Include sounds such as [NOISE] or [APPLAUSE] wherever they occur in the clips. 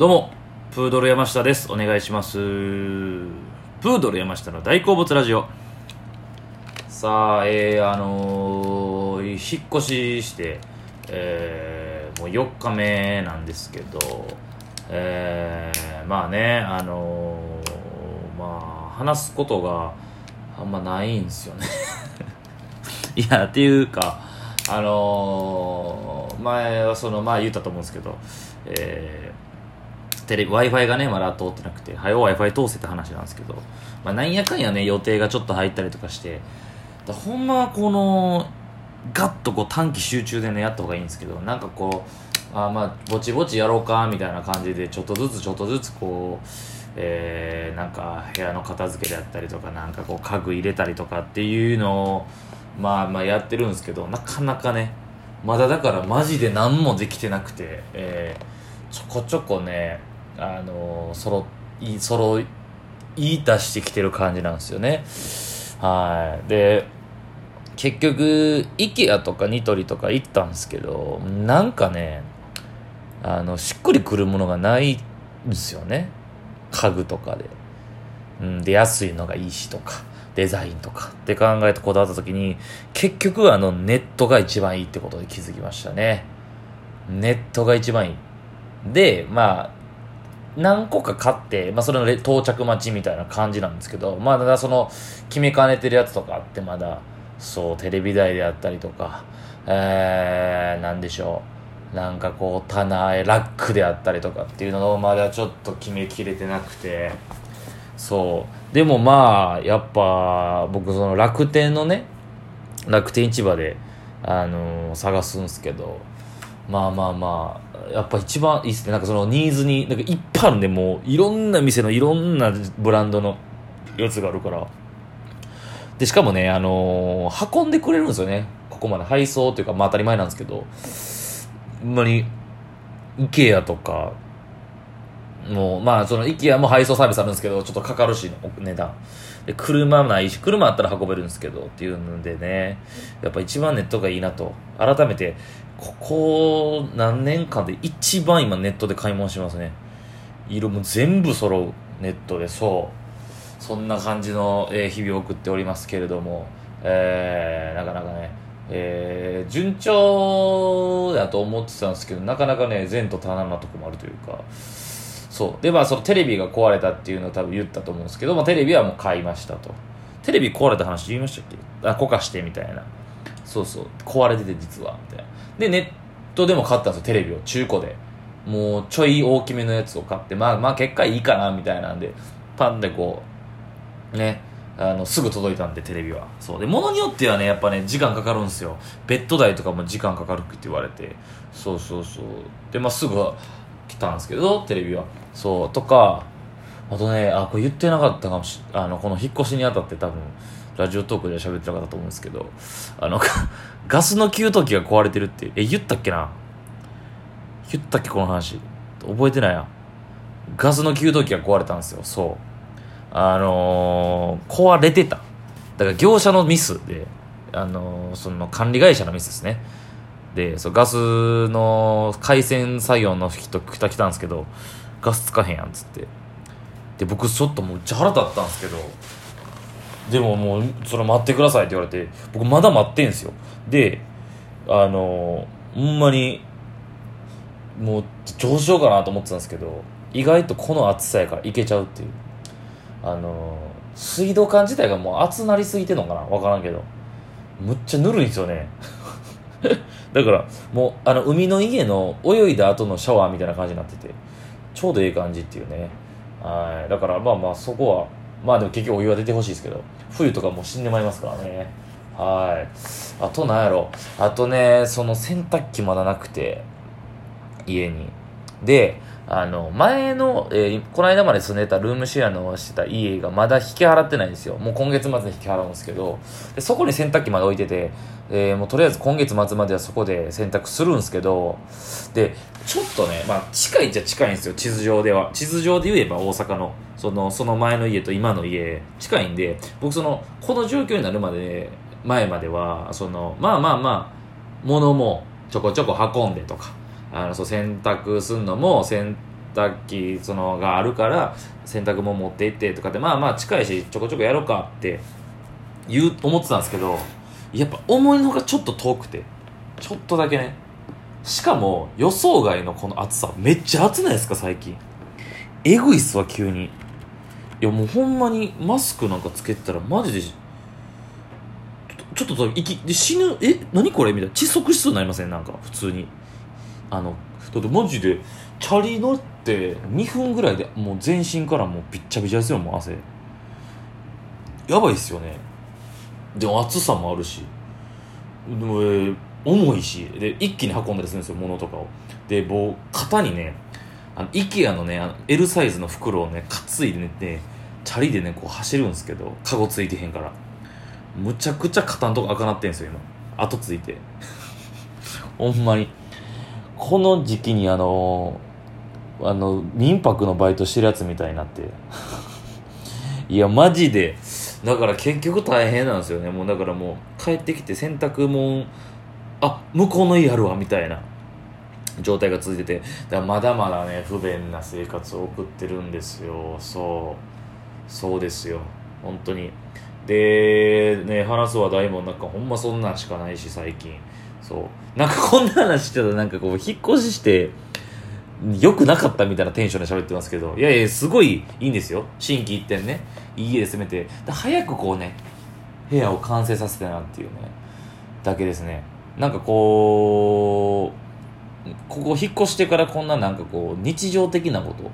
どうもプードル山下です。お願いします。プードル山下の大好物ラジオ。さあえー、あのー、引っ越ししてえー、もう4日目なんですけどえー、まあねあのー、まあ話すことがあんまないんですよね。[LAUGHS] いやっていうかあのー、前はそのまあ言ったと思うんですけどえー、テレビ w i f i がねまだ通ってなくて早う w i f i 通せって話なんですけど、まあ、なんやかんやね予定がちょっと入ったりとかしてだほんまはこのガッとこう短期集中でねやった方がいいんですけどなんかこうあまあぼちぼちやろうかみたいな感じでちょっとずつちょっとずつこうえー、なんか部屋の片付けであったりとかなんかこう家具入れたりとかっていうのをまあまあやってるんですけどなかなかねまだだからマジで何もできてなくて、えー、ちょこちょこねあのそろいそろ言い出してきてる感じなんですよね。はい。で結局 IKEA とかニトリとか行ったんですけどなんかねあのしっくりくるものがないんですよね。家具とかで、うん、で安いのがいいしとかデザインとか。って考えてこだわった時に結局あのネットが一番いいってことで気づきましたね。ネットが一番いい。でまあ何個か買って、まあ、それの到着待ちみたいな感じなんですけどまだその決めかねてるやつとかあってまだそうテレビ台であったりとかえー、なんでしょう。なんかこう棚へラックであったりとかっていうのをまだちょっと決めきれてなくてそう。でもまあやっぱ僕その楽天のね楽天市場であのー、探すんですけどまあまあまあやっぱ一番いいっすね。なんかそのニーズになんかいっぱいあるんでもういろんな店のいろんなブランドのやつがあるから。でしかもねあのー、運んでくれるんですよね。ここまで配送っていうかまあ当たり前なんですけど。ほんまに IKEA とかもう、まあ、その、IKEA も配送サービスあるんですけど、ちょっとかかるし、値段。で、車ないし、車あったら運べるんですけど、っていうのでね、やっぱ一番ネットがいいなと。改めて、ここ何年間で一番今ネットで買い物しますね。色も全部揃う。ネットで、そう。そんな感じの、えー、日々を送っておりますけれども、えー、なかなかね、えー、順調だと思ってたんですけど、なかなかね、前途多難なとこもあるというか、そう。でまあそのテレビが壊れたっていうのを多分言ったと思うんですけど、まあ、テレビはもう買いましたと。テレビ壊れた話言いましたっけ？あこかしてみたいな。そうそう。壊れてて実はみたいな。でネットでも買ったんですよテレビを中古で。もうちょい大きめのやつを買ってまあまあ結果いいかなみたいなんでパンでこうねあのすぐ届いたんでテレビは。そう。で物によってはねやっぱね時間かかるんですよ。ベッド代とかも時間かかるって言われて。そうそうそう。でまあすぐ来たんですけどテレビは。そうとかあとねあこれ言ってなかったかもしあのこの引っ越しにあたって多分ラジオトークで喋ってなかったと思うんですけどあの [LAUGHS] ガスの給湯器が壊れてるってえ言ったっけな？言ったっけこの話。覚えてないやガスの給湯器が壊れたんですよ。そう。あのー、壊れてた。だから業者のミスであのー、その管理会社のミスですね。でそうガスの回線作業の人来た来たんですけどガスつかへんやんっつって。で僕ちょっともうじゃ腹立ったんですけどでももうそれ待ってくださいって言われて僕まだ待ってんすよ。であのほんまにもうどうしようかなと思ってたんですけど意外とこの暑さやからいけちゃうっていう。あの水道管自体がもう熱なりすぎてんのかな分からんけど。むっちゃぬるいんですよね。[LAUGHS] だからもうあの海の家の泳いだ後のシャワーみたいな感じになっててちょうどいい感じっていうね。はい。だからまあまあそこはまあでも結局お湯は出てほしいですけど冬とかもう死んでまいりますからね。はい。あとなんやろ。あとねその洗濯機まだなくて家に。であの、前の、えー、この間まで住んでたルームシェアのしてた家がまだ引き払ってないんですよ。もう今月末に引き払うんですけど、でそこに洗濯機まで置いてて、えー、もうとりあえず今月末まではそこで洗濯するんですけど、で、ちょっとね、まあ近いっちゃ近いんですよ、地図上では。地図上で言えば大阪の、その、その前の家と今の家、近いんで、僕その、この状況になるまで、前までは、その、まあまあまあ、物もちょこちょこ運んでとか、あのそう洗濯するのも洗濯機そのがあるから洗濯物持って行ってとかでまあまあ近いしちょこちょこやろうかって言う思ってたんですけどやっぱ思いのほかちょっと遠くてちょっとだけね。しかも予想外のこの暑さめっちゃ暑ないですか最近。えぐいっすわ急に。いやもうほんまにマスクなんかつけてたらマジでちょちょっと息死ぬえ何これ？みたいな。窒息しそうになりません？なんか普通に。あのだってマジでチャリ乗って2分ぐらいでもう全身からもうびっちゃびちゃですよもう汗。やばいっすよね。でも暑さもあるし、えー重いし。で一気に運んだりするんですよ物とかを。でもう肩にねあの IKEA のねあの L サイズの袋をね担いでねチャリでねこう走るんですけどカゴついてへんから。むちゃくちゃ肩のとこ赤なってんすよ今。後ついて。[LAUGHS] ほんまに。この時期にあのあの民泊のバイトしてるやつみたいになって。[LAUGHS] いやマジで。だから結局大変なんですよね。もうだからもう帰ってきて洗濯物あ向こうの家あるわみたいな。状態が続いてて。だまだまだね不便な生活を送ってるんですよ。そう。そうですよ。本当に。でね話す話題もなんかほんまそんなんしかないし最近。そう。なんかこんな話してたらなんかこう引っ越しして良くなかったみたいなテンションで喋ってますけどいやいやすごいいいんですよ。心機一転ね。いい家で攻めて。早くこうね部屋を完成させたなっていうね。だけですね。なんかこうここ引っ越してからこんななんかこう日常的なこと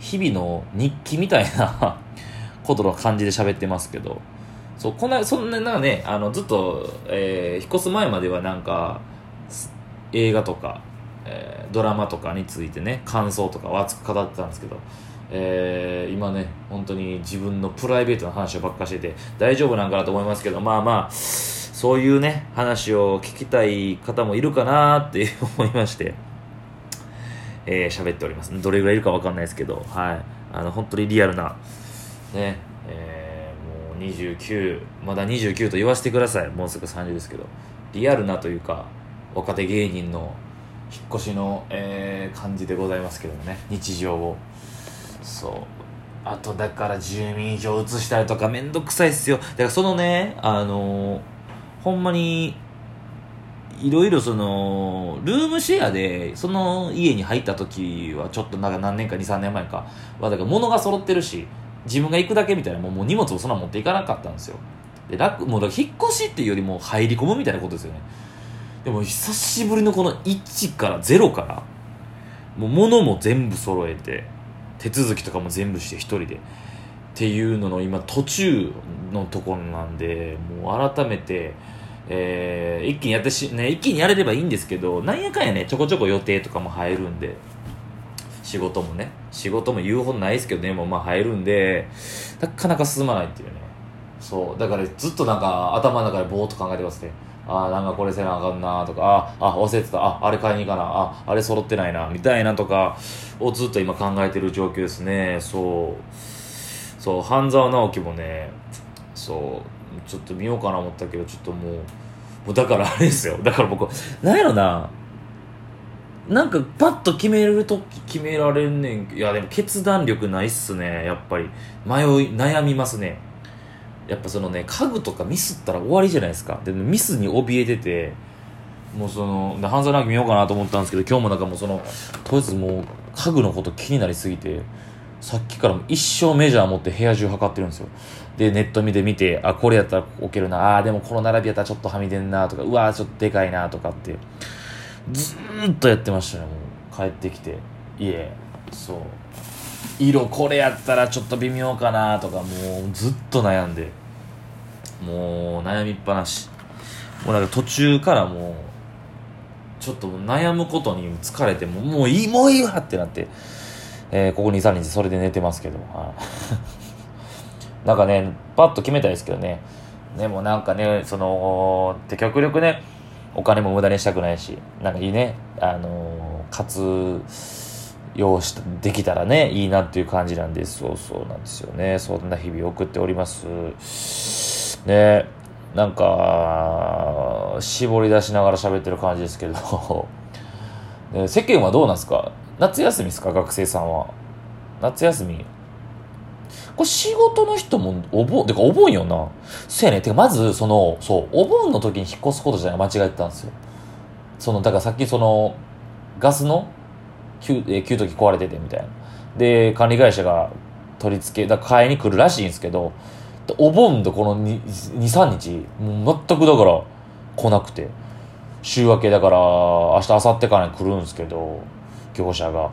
日々の日記みたいな [LAUGHS] ことの感じで喋ってますけど。そうこんなそんななねあのずっと、えー引っ越す前まではなんか映画とか、えードラマとかについてね感想とかを熱く語ってたんですけど、えー今ね本当に自分のプライベートな話ばっかしてて大丈夫なんかなと思いますけどまあまあそういうね話を聞きたい方もいるかなって [LAUGHS] 思いましてえー喋っております。どれぐらいいるかわかんないですけどはい。あの本当にリアルなねえーもう29まだ29と言わせてください。もうすぐ30ですけど。リアルなというか若手芸人の引っ越しの、えー感じでございますけどね。日常を。そう。あとだから住民票移したりとかめんどくさいっすよ。だからそのねあのーほんまにいろいろそのルームシェアでその家に入った時はちょっとなんか何年か23年前か。はだから物が揃ってるし自分が行くだけみたいなもうもう荷物をそんな持っていかなかったんですよ。で楽もうだから引っ越しっていうよりも入り込むみたいなことですよね。でも久しぶりのこの1から0からもう物も全部揃えて手続きとかも全部して一人でっていうのの今途中のところなんでもう改めて、えー一気にやってし、ね、一気にやれればいいんですけどなんやかんやねちょこちょこ予定とかも入るんで仕事もね仕事も言うほどないですけどねもうまあ入るんでなかなか進まないっていうね。そうだからずっとなんか頭の中でぼーっと考えてますね。あなんかこれせなあかんなとかああ忘れてた。ああれ買いに行かな。ああれ揃ってないな。みたいなとかをずっと今考えてる状況ですね。そう。そう半沢直樹もねそう。ちょっと見ようかな思ったけどちょっともうもうだからあれですよ。だから僕なんやろな。なんかパッと決めるとき決められんねん。いやでも決断力ないっすね。やっぱり。迷い悩みますね。やっぱそのね家具とかミスったら終わりじゃないですか。でミスに怯えててもうそので半沢直樹見ようかなと思ったんですけど今日もなんかもうそのとりあえずもう家具のこと気になりすぎてさっきからも一生メジャー持って部屋中測ってるんですよ。でネット見て見てあこれやったら置けるな。あでもこの並びやったらちょっとはみ出んなとかうわーちょっとでかいなとかってずっとやってましたねもう。帰ってきて家そう。色これやったらちょっと微妙かなとかもうずっと悩んで。もう悩みっぱなし。もうなんか途中からもうちょっと悩むことに疲れてもうもういいもういいわってなって、えーここ23日それで寝てますけど、はい [LAUGHS] なんかねパッと決めたいですけどね。でもなんかねそので極力ねお金も無駄にしたくないしなんかいいねあのー活用しできたらねいいなっていう感じなんです。そうそうなんですよね。そんな日々送っております。ね。なんか絞り出しながら喋ってる感じですけど、[LAUGHS] ね世間はどうなんですか？夏休みですか？学生さんは。夏休み。これ仕事の人もお盆てかお盆よな。そうやね。てかまずそのそうお盆の時に引っ越すことじゃない。間違えてたんですよ。そのだからさっきそのガスの給,、え給湯器壊れててみたいな。で管理会社が取り付けだ買いに来るらしいんですけどお盆でこの23日もう全くだから来なくて。週明けだから明日明後日からに来るんですけど業者が。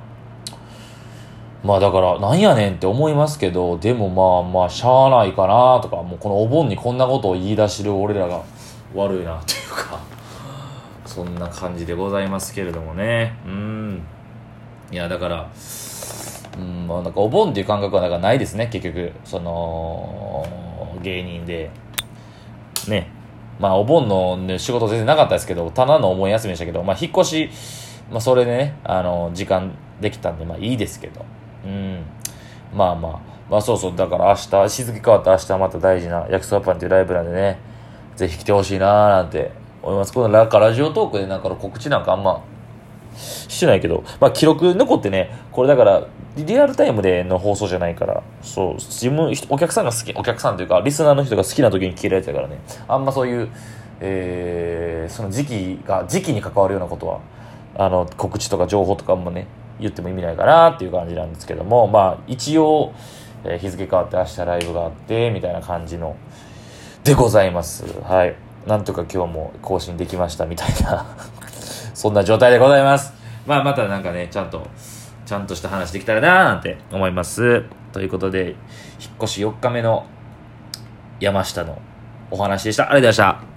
まあだからなんやねんって思いますけどでもまあまあしゃあないかなとかもうこのお盆にこんなことを言い出してる俺らが悪いなっていうか。そんな感じでございますけれどもね。うん。いやだからうんまあなんかお盆っていう感覚はだかないですね。結局その芸人で。ね。まあお盆の、ね、仕事全然なかったですけどただのお盆休みでしたけどまあ引っ越しまあそれでねあの時間できたんでまあいいですけど。うん。まあまあまあそうそう。だから明日日付変わった明日また大事な焼きそばパンっていうライブなんでねぜひ来てほしいなーなんて思います。このララジオトークでなんかの告知なんかあんましてないけど、まあ記録残ってね、これだから、リアルタイムでの放送じゃないから、そう、自分、お客さんが好き、お客さんというか、リスナーの人が好きな時に聞けるやつだからね、あんまそういう、えー、その時期が、時期に関わるようなことは、あの、告知とか情報とかもね、言っても意味ないかなっていう感じなんですけども、まあ、一応、えー日付変わって明日ライブがあって、みたいな感じの、でございます。はい。なんとか今日も更新できましたみたいな [LAUGHS] そんな状態でございます。まあまたなんかね、ちゃんと、ちゃんとした話できたらなーなんて思います。ということで、引っ越し4日目の山下のお話でした。ありがとうございました。